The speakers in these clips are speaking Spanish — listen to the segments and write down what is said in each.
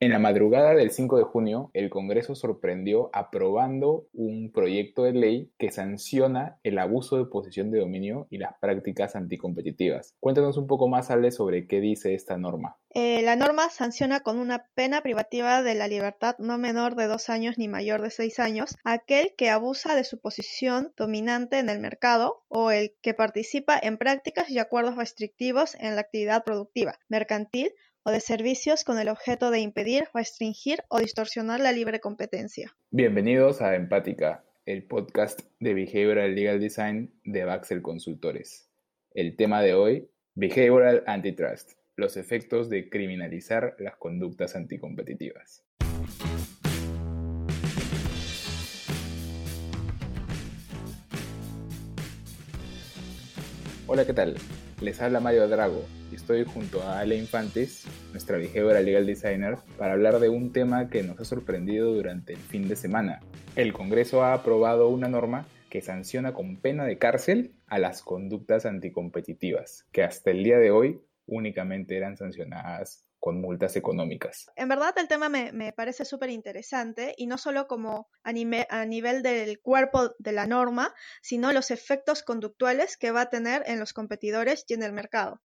En la madrugada del 5 de junio, el Congreso sorprendió aprobando un proyecto de ley que sanciona el abuso de posición de dominio y las prácticas anticompetitivas. Cuéntanos un poco más, Ale, sobre qué dice esta norma. Eh, la norma sanciona con una pena privativa de la libertad no menor de dos años ni mayor de seis años aquel que abusa de su posición dominante en el mercado o el que participa en prácticas y acuerdos restrictivos en la actividad productiva, mercantil o de servicios con el objeto de impedir, restringir o distorsionar la libre competencia. Bienvenidos a Empática, el podcast de Behavioral Legal Design de Baxel Consultores. El tema de hoy, Behavioral Antitrust, los efectos de criminalizar las conductas anticompetitivas. Hola, ¿qué tal? Les habla Mario Drago y estoy junto a Ale Infantes, nuestra vigévora legal designer, para hablar de un tema que nos ha sorprendido durante el fin de semana. El Congreso ha aprobado una norma que sanciona con pena de cárcel a las conductas anticompetitivas, que hasta el día de hoy únicamente eran sancionadas con multas económicas. En verdad el tema me, parece súper interesante y no solo como a, a, nivel del cuerpo de la norma, sino los efectos conductuales que va a tener en los competidores y en el mercado.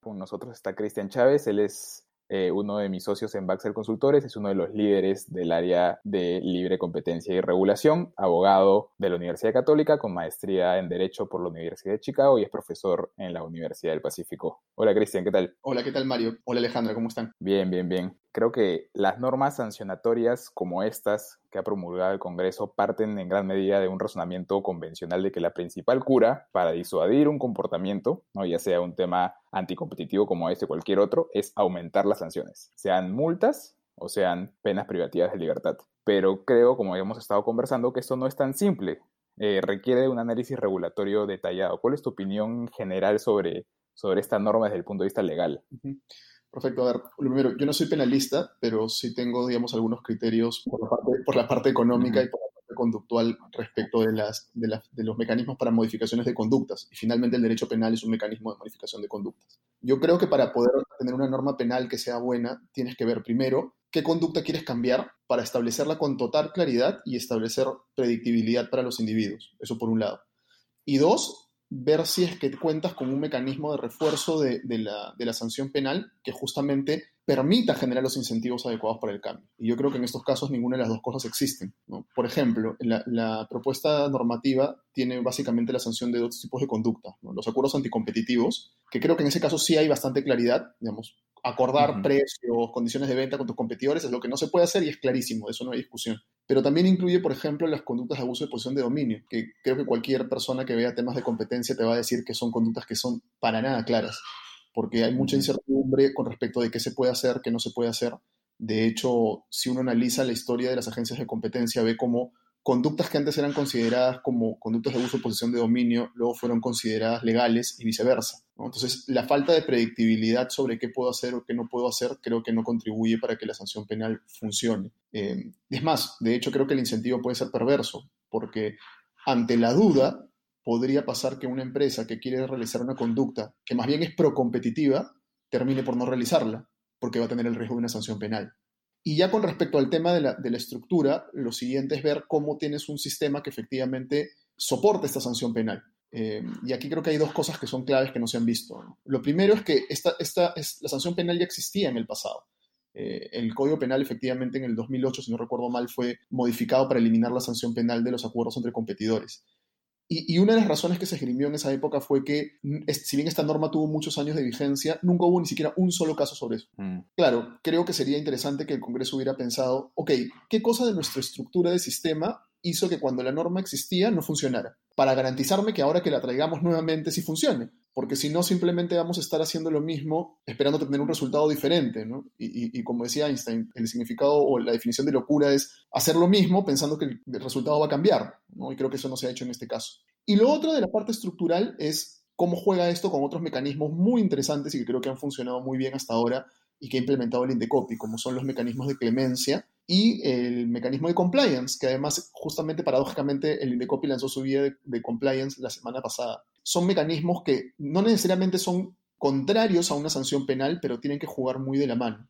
Con nosotros está Cristian Chávez, él es eh, uno de mis socios en Baxter Consultores, es uno de los líderes del área de libre competencia y regulación, abogado de la Universidad Católica con maestría en Derecho por la Universidad de Chicago y es profesor en la Universidad del Pacífico. Hola Cristian, ¿qué tal? Hola, ¿qué tal Mario? Hola Alejandra, ¿cómo están? Bien, bien, bien. Creo que las normas sancionatorias como estas que ha promulgado el Congreso parten en gran medida de un razonamiento convencional de que la principal cura para disuadir un comportamiento, ¿no? ya sea un tema anticompetitivo como este o cualquier otro, es aumentar las sanciones, sean multas o sean penas privativas de libertad. Pero creo, como hemos estado conversando, que esto no es tan simple. Eh, requiere un análisis regulatorio detallado. ¿Cuál es tu opinión general sobre, sobre esta norma desde el punto de vista legal? Perfecto. A ver, primero, yo no soy penalista, pero sí tengo, digamos, algunos criterios por la parte, por la parte económica y por la parte conductual respecto de, las, de, de, los mecanismos para modificaciones de conductas. Y finalmente el derecho penal es un mecanismo de modificación de conductas. Yo creo que para poder tener una norma penal que sea buena, tienes que ver primero qué conducta quieres cambiar para establecerla con total claridad y establecer predictibilidad para los individuos. Eso por un lado. Y dos, ver si es que cuentas con un mecanismo de refuerzo de, la, sanción penal que justamente permita generar los incentivos adecuados para el cambio. Y yo creo que en estos casos ninguna de las dos cosas existen. Por ejemplo, la, la, propuesta normativa tiene básicamente la sanción de dos tipos de conducta. Los acuerdos anticompetitivos, que creo que en ese caso sí hay bastante claridad, digamos, acordar precios, condiciones de venta con tus competidores es lo que no se puede hacer y es clarísimo, de eso no hay discusión. Pero también incluye, por ejemplo, las conductas de abuso de posición de dominio, que creo que cualquier persona que vea temas de competencia te va a decir que son conductas que son para nada claras, porque hay mucha incertidumbre con respecto de qué se puede hacer, qué no se puede hacer. De hecho, si uno analiza la historia de las agencias de competencia, ve cómo conductas que antes eran consideradas como conductas de uso o posición de dominio, luego fueron consideradas legales y viceversa. Entonces, la falta de predictibilidad sobre qué puedo hacer o qué no puedo hacer creo que no contribuye para que la sanción penal funcione. Eh, es más, de hecho creo que el incentivo puede ser perverso, porque ante la duda podría pasar que una empresa que quiere realizar una conducta que más bien es procompetitiva termine por no realizarla, porque va a tener el riesgo de una sanción penal. Y ya con respecto al tema de la, estructura, lo siguiente es ver cómo tienes un sistema que efectivamente soporte esta sanción penal. Eh, y aquí creo que hay dos cosas que son claves que no se han visto. Lo primero es que esta, esta es, la sanción penal ya existía en el pasado. Eh, el Código Penal efectivamente en el 2008, si no recuerdo mal, fue modificado para eliminar la sanción penal de los acuerdos entre competidores. Y, una de las razones que se esgrimió en esa época fue que, si bien esta norma tuvo muchos años de vigencia, nunca hubo ni siquiera un solo caso sobre eso. Mm. Claro, creo que sería interesante que el Congreso hubiera pensado, ok, ¿qué cosa de nuestra estructura de sistema hizo que cuando la norma existía no funcionara? Para garantizarme que ahora que la traigamos nuevamente sí funcione porque si no simplemente vamos a estar haciendo lo mismo esperando tener un resultado diferente, ¿no? Y, como decía Einstein, el significado o la definición de locura es hacer lo mismo pensando que el, resultado va a cambiar, ¿no? Y creo que eso no se ha hecho en este caso. Y lo otro de la parte estructural es cómo juega esto con otros mecanismos muy interesantes y que creo que han funcionado muy bien hasta ahora y que ha implementado el Indecopi, como son los mecanismos de clemencia y el mecanismo de compliance, que además justamente paradójicamente el Indecopi lanzó su guía de compliance la semana pasada son mecanismos que no necesariamente son contrarios a una sanción penal, pero tienen que jugar muy de la mano.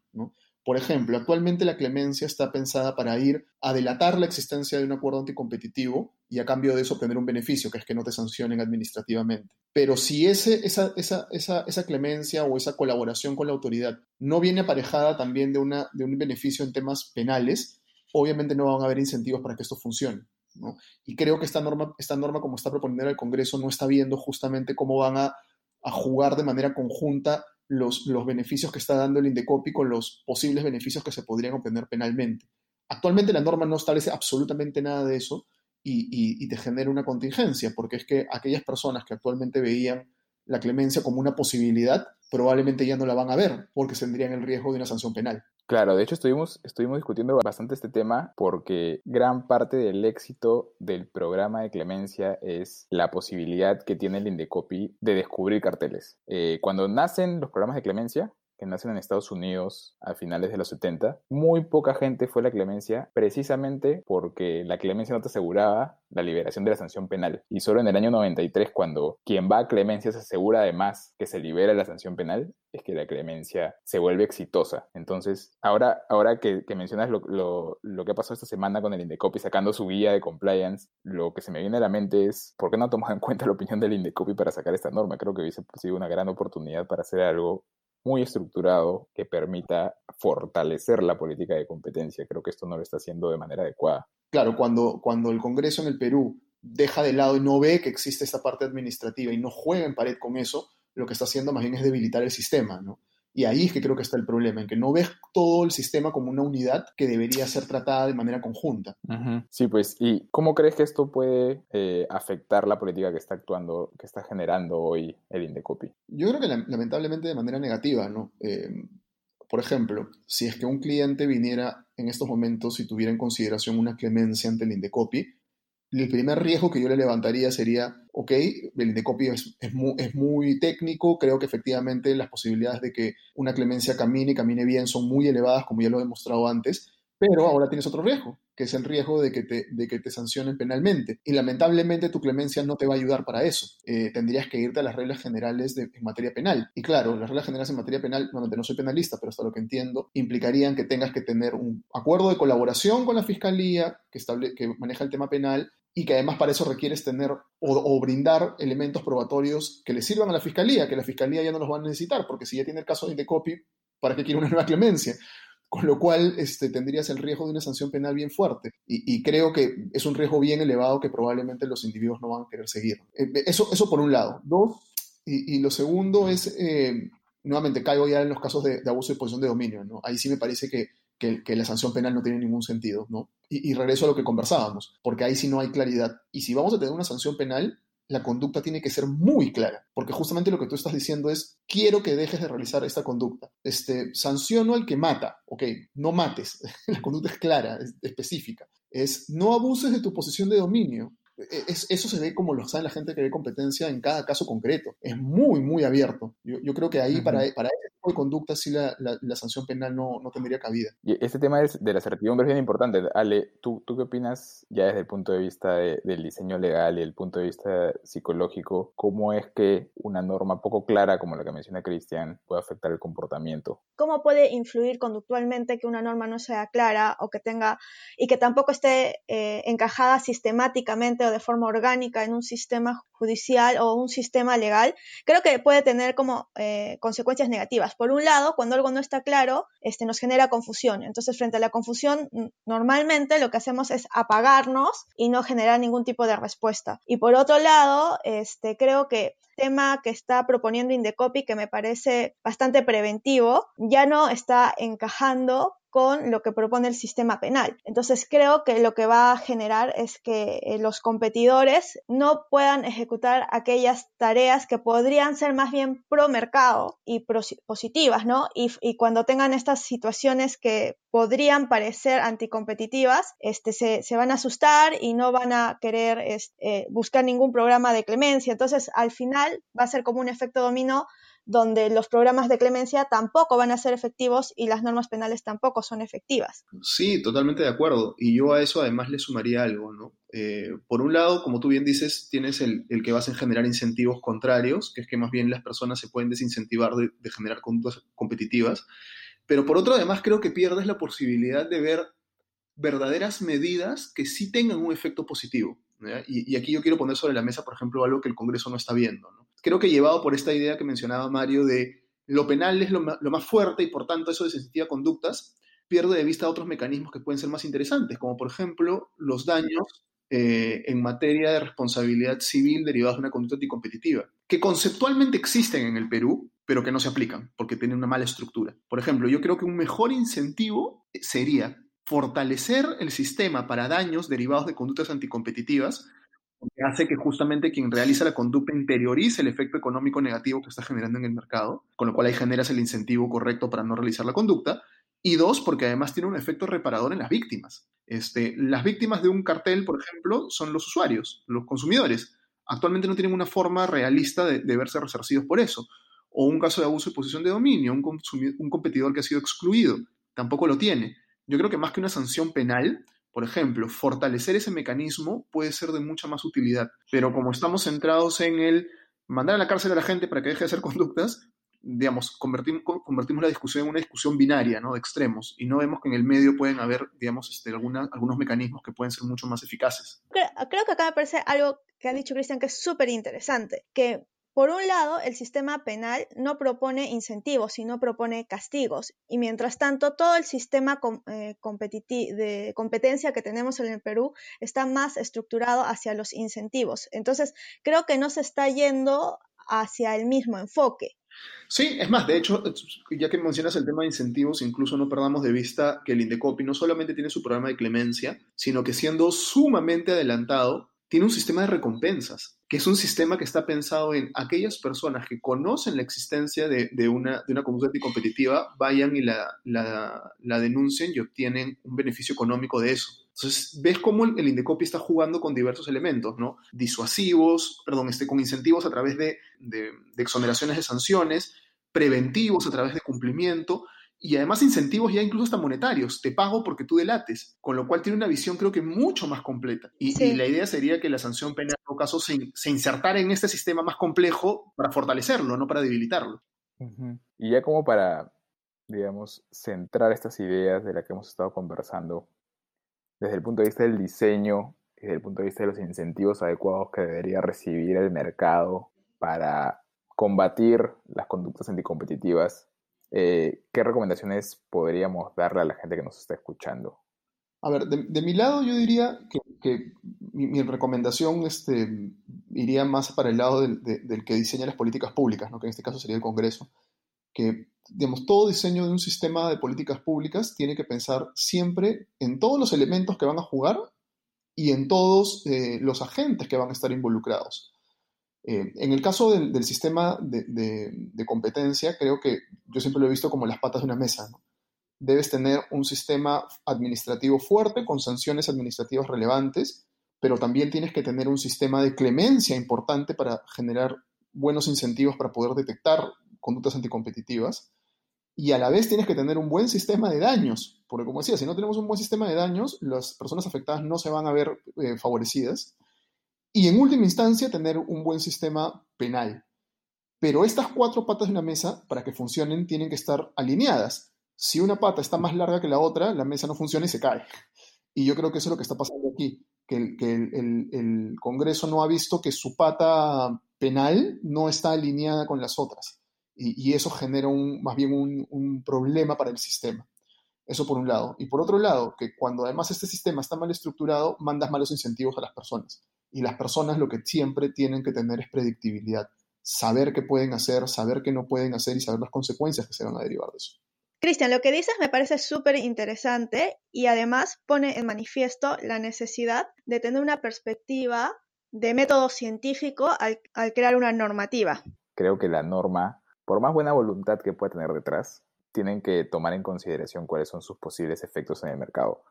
Por ejemplo, actualmente la clemencia está pensada para ir a delatar la existencia de un acuerdo anticompetitivo y a cambio de eso obtener un beneficio, que es que no te sancionen administrativamente. Pero si ese, esa, esa, esa, esa clemencia o esa colaboración con la autoridad no viene aparejada también de, una, de un beneficio en temas penales, obviamente no van a haber incentivos para que esto funcione. Y creo que esta norma, esta norma, como está proponiendo el Congreso, no está viendo justamente cómo van a, a jugar de manera conjunta los, los beneficios que está dando el Indecopi con los posibles beneficios que se podrían obtener penalmente. Actualmente la norma no establece absolutamente nada de eso y, y, te genera una contingencia, porque es que aquellas personas que actualmente veían la clemencia como una posibilidad, probablemente ya no la van a ver, porque tendrían el riesgo de una sanción penal. Claro, de hecho estuvimos, estuvimos discutiendo bastante este tema porque gran parte del éxito del programa de clemencia es la posibilidad que tiene el Indecopi de descubrir carteles. Eh, cuando nacen los programas de clemencia, que nacen en Estados Unidos a finales de los 70, muy poca gente fue a la clemencia precisamente porque la clemencia no te aseguraba la liberación de la sanción penal. Y solo en el año 93, cuando quien va a clemencia se asegura además que se libera la sanción penal, es que la clemencia se vuelve exitosa. Entonces, ahora, ahora que, mencionas lo, lo, que ha pasado esta semana con el Indecopi sacando su guía de compliance, lo que se me viene a la mente es, ¿por qué no ha tomado en cuenta la opinión del Indecopi para sacar esta norma? Creo que hubiese sido una gran oportunidad para hacer algo muy estructurado que permita fortalecer la política de competencia. Creo que esto no lo está haciendo de manera adecuada. Claro, cuando, cuando el Congreso en el Perú deja de lado y no ve que existe esta parte administrativa y no juega en pared con eso, lo que está haciendo más bien es debilitar el sistema, ¿no? Y ahí es que creo que está el problema, en que no ves todo el sistema como una unidad que debería ser tratada de manera conjunta. Sí, pues, ¿y cómo crees que esto puede eh, afectar la política que está actuando, que está generando hoy el Indecopi? Yo creo que lamentablemente de manera negativa, ¿no? Eh, por ejemplo, si es que un cliente viniera en estos momentos y tuviera en consideración una clemencia ante el Indecopi, el primer riesgo que yo le levantaría sería, ok, el Indecopi es, es, muy, es, muy, técnico, creo que efectivamente las posibilidades de que una clemencia camine y camine bien son muy elevadas, como ya lo he demostrado antes, pero ahora tienes otro riesgo, que es el riesgo de que te, de que te sancionen penalmente. Y lamentablemente tu clemencia no te va a ayudar para eso. Eh, tendrías que irte a las reglas generales de, en materia penal. Y claro, las reglas generales en materia penal, normalmente no soy penalista, pero hasta lo que entiendo, implicarían que tengas que tener un acuerdo de colaboración con la fiscalía que, estable, que maneja el tema penal y que además para eso requieres tener o, brindar elementos probatorios que le sirvan a la fiscalía, que la fiscalía ya no los va a necesitar, porque si ya tiene el caso de copy, ¿para qué quiere una nueva clemencia? Con lo cual este, tendrías el riesgo de una sanción penal bien fuerte. Y, creo que es un riesgo bien elevado que probablemente los individuos no van a querer seguir. Eh, eso, eso por un lado. Dos, y, lo segundo es, eh, nuevamente caigo ya en los casos de, abuso de posición de dominio. ¿no? Ahí sí me parece que, que, la sanción penal no tiene ningún sentido. ¿no? Y, regreso a lo que conversábamos, porque ahí sí no hay claridad. Y si vamos a tener una sanción penal, la conducta tiene que ser muy clara, porque justamente lo que tú estás diciendo es, quiero que dejes de realizar esta conducta. Este, sanciono al que mata, ok, no mates, la conducta es clara, es específica. Es, no abuses de tu posición de dominio. E, es, eso se ve como lo sabe la gente que ve competencia en cada caso concreto. Es muy, muy abierto. Yo, yo creo que ahí, para, para de conducta sí la, la, sanción penal no, no, tendría cabida. Y este tema de la certidumbre es bien importante. Ale, ¿tú, ¿tú qué opinas ya desde el punto de vista del diseño legal y el punto de vista psicológico? ¿Cómo es que una norma poco clara como la que menciona Cristian puede afectar el comportamiento? ¿Cómo puede influir conductualmente que una norma no sea clara o que tenga y que tampoco esté eh, encajada sistemáticamente de forma orgánica en un sistema judicial o un sistema legal? Creo que puede tener como eh, consecuencias negativas por un lado, cuando algo no está claro, este, nos genera confusión. Entonces, frente a la confusión, normalmente lo que hacemos es apagarnos y no generar ningún tipo de respuesta. Y por otro lado, este, creo que tema que está proponiendo Indecopy, que me parece bastante preventivo, ya no está encajando con lo que propone el sistema penal. Entonces creo que lo que va a generar es que eh, los competidores no puedan ejecutar aquellas tareas que podrían ser más bien pro mercado y positivas, ¿no? Y, cuando tengan estas situaciones que podrían parecer anticompetitivas, este, se, van a asustar y no van a querer este, buscar ningún programa de clemencia. Entonces, al final va a ser como un efecto dominó donde los programas de clemencia tampoco van a ser efectivos y las normas penales tampoco son efectivas. Sí, totalmente de acuerdo. Y yo a eso además le sumaría algo, ¿no? Eh, por un lado, como tú bien dices, tienes el, que vas a generar incentivos contrarios, que es que más bien las personas se pueden desincentivar de, de generar conductas competitivas. Pero por otro, además, creo que pierdes la posibilidad de ver verdaderas medidas que sí tengan un efecto positivo. Y, aquí yo quiero poner sobre la mesa, por ejemplo, algo que el Congreso no está viendo. Creo que llevado por esta idea que mencionaba Mario de lo penal es lo, más fuerte y por tanto eso desincentiva conductas, pierde de vista otros mecanismos que pueden ser más interesantes, como por ejemplo los daños eh, en materia de responsabilidad civil derivados de una conducta anticompetitiva, que conceptualmente existen en el Perú, pero que no se aplican porque tienen una mala estructura. Por ejemplo, yo creo que un mejor incentivo sería fortalecer el sistema para daños derivados de conductas anticompetitivas, que hace que justamente quien realiza la conducta interiorice el efecto económico negativo que está generando en el mercado, con lo cual ahí generas el incentivo correcto para no realizar la conducta. Y dos, porque además tiene un efecto reparador en las víctimas. Este, las víctimas de un cartel, por ejemplo, son los usuarios, los consumidores. Actualmente no tienen una forma realista de, verse resarcidos por eso. O un caso de abuso de posición de dominio, un, un competidor que ha sido excluido, tampoco lo tiene. Yo creo que más que una sanción penal, por ejemplo, fortalecer ese mecanismo puede ser de mucha más utilidad. Pero como estamos centrados en el mandar a la cárcel a la gente para que deje de hacer conductas, digamos, convertimos, convertimos la discusión en una discusión binaria, ¿no? De extremos, y no vemos que en el medio pueden haber, digamos, este, algunos mecanismos que pueden ser mucho más eficaces. Creo, creo que acá me parece algo que ha dicho Cristian que es súper interesante, que por un lado, el sistema penal no propone incentivos, sino propone castigos. Y mientras tanto, todo el sistema eh, de competencia que tenemos en el Perú está más estructurado hacia los incentivos. Entonces, creo que no se está yendo hacia el mismo enfoque. Sí, es más, de hecho, ya que mencionas el tema de incentivos, incluso no perdamos de vista que el Indecopi no solamente tiene su programa de clemencia, sino que siendo sumamente adelantado, tiene un sistema de recompensas que es un sistema que está pensado en aquellas personas que conocen la existencia de, una, de una conducta anticompetitiva, vayan y la, la, denuncien y obtienen un beneficio económico de eso. Entonces, ves cómo el, Indecopi está jugando con diversos elementos, ¿no? Disuasivos, perdón, este, con incentivos a través de, de exoneraciones de sanciones, preventivos a través de cumplimiento, y además incentivos ya incluso hasta monetarios. Te pago porque tú delates, con lo cual tiene una visión creo que mucho más completa. Y, la idea sería que la sanción penal en todo caso se, se, insertara en este sistema más complejo para fortalecerlo, no para debilitarlo. Y ya como para, digamos, centrar estas ideas de las que hemos estado conversando, desde el punto de vista del diseño y desde el punto de vista de los incentivos adecuados que debería recibir el mercado para combatir las conductas anticompetitivas, eh, ¿qué recomendaciones podríamos darle a la gente que nos está escuchando? A ver, de, mi lado yo diría que, mi, recomendación este, iría más para el lado del, que diseña las políticas públicas, ¿no? que en este caso sería el Congreso, que digamos, todo diseño de un sistema de políticas públicas tiene que pensar siempre en todos los elementos que van a jugar y en todos eh, los agentes que van a estar involucrados. Eh, en el caso del, sistema de, competencia, creo que yo siempre lo he visto como las patas de una mesa. Debes tener un sistema administrativo fuerte con sanciones administrativas relevantes, pero también tienes que tener un sistema de clemencia importante para generar buenos incentivos para poder detectar conductas anticompetitivas. Y a la vez tienes que tener un buen sistema de daños, porque como decía, si no tenemos un buen sistema de daños, las personas afectadas no se van a ver eh, favorecidas y en última instancia tener un buen sistema penal. Pero estas cuatro patas de una mesa, para que funcionen, tienen que estar alineadas. Si una pata está más larga que la otra, la mesa no funciona y se cae. Y yo creo que eso es lo que está pasando aquí, que el, Congreso no ha visto que su pata penal no está alineada con las otras. Y, eso genera más bien un, un problema para el sistema. Eso por un lado. Y por otro lado, que cuando además este sistema está mal estructurado, mandas malos incentivos a las personas. Y las personas lo que siempre tienen que tener es predictibilidad, saber qué pueden hacer, saber qué no pueden hacer y saber las consecuencias que se van a derivar de eso. Cristian, lo que dices me parece súper interesante y además pone en manifiesto la necesidad de tener una perspectiva de método científico al, al crear una normativa. Creo que la norma, por más buena voluntad que pueda tener detrás, tienen que tomar en consideración cuáles son sus posibles efectos en el mercado.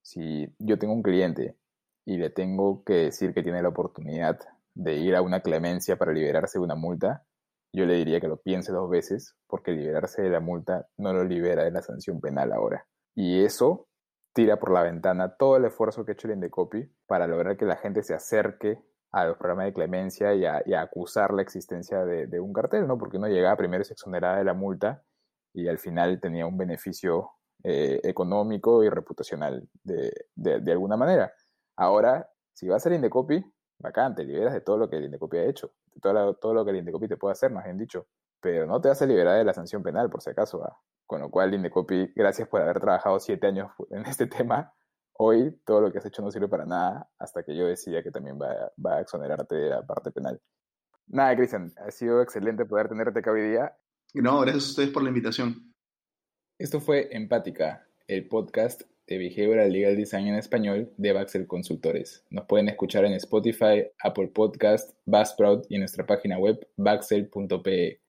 Si yo tengo un cliente y le tengo que decir que tiene la oportunidad de ir a una clemencia para liberarse de una multa, yo le diría que lo piense dos veces porque liberarse de la multa no lo libera de la sanción penal ahora. Y eso tira por la ventana todo el esfuerzo que ha hecho el Indecopi para lograr que la gente se acerque a los programas de clemencia y a, acusar la existencia de, un cartel, ¿no? Porque uno llega primero es exonerada de la multa y al final tenía un beneficio eh, económico y reputacional de, alguna manera. Ahora, si va a ser Indecopy, bacán, te liberas de todo lo que el Indecopy ha hecho, de todo, todo lo que el Indecopy te puede hacer, más bien dicho, pero no te vas a liberar de la sanción penal, por si acaso. Con lo cual, Indecopy, gracias por haber trabajado siete años en este tema. Hoy todo lo que has hecho no sirve para nada hasta que yo decida que también va, va a exonerarte de la parte penal. Nada, Cristian, ha sido excelente poder tenerte acá hoy día. No, gracias a ustedes por la invitación. Esto fue Empática, el podcast de Behavioral Legal Design en español de Baxel Consultores. Nos pueden escuchar en Spotify, Apple Podcast, Buzzsprout y en nuestra página web baxel.pe.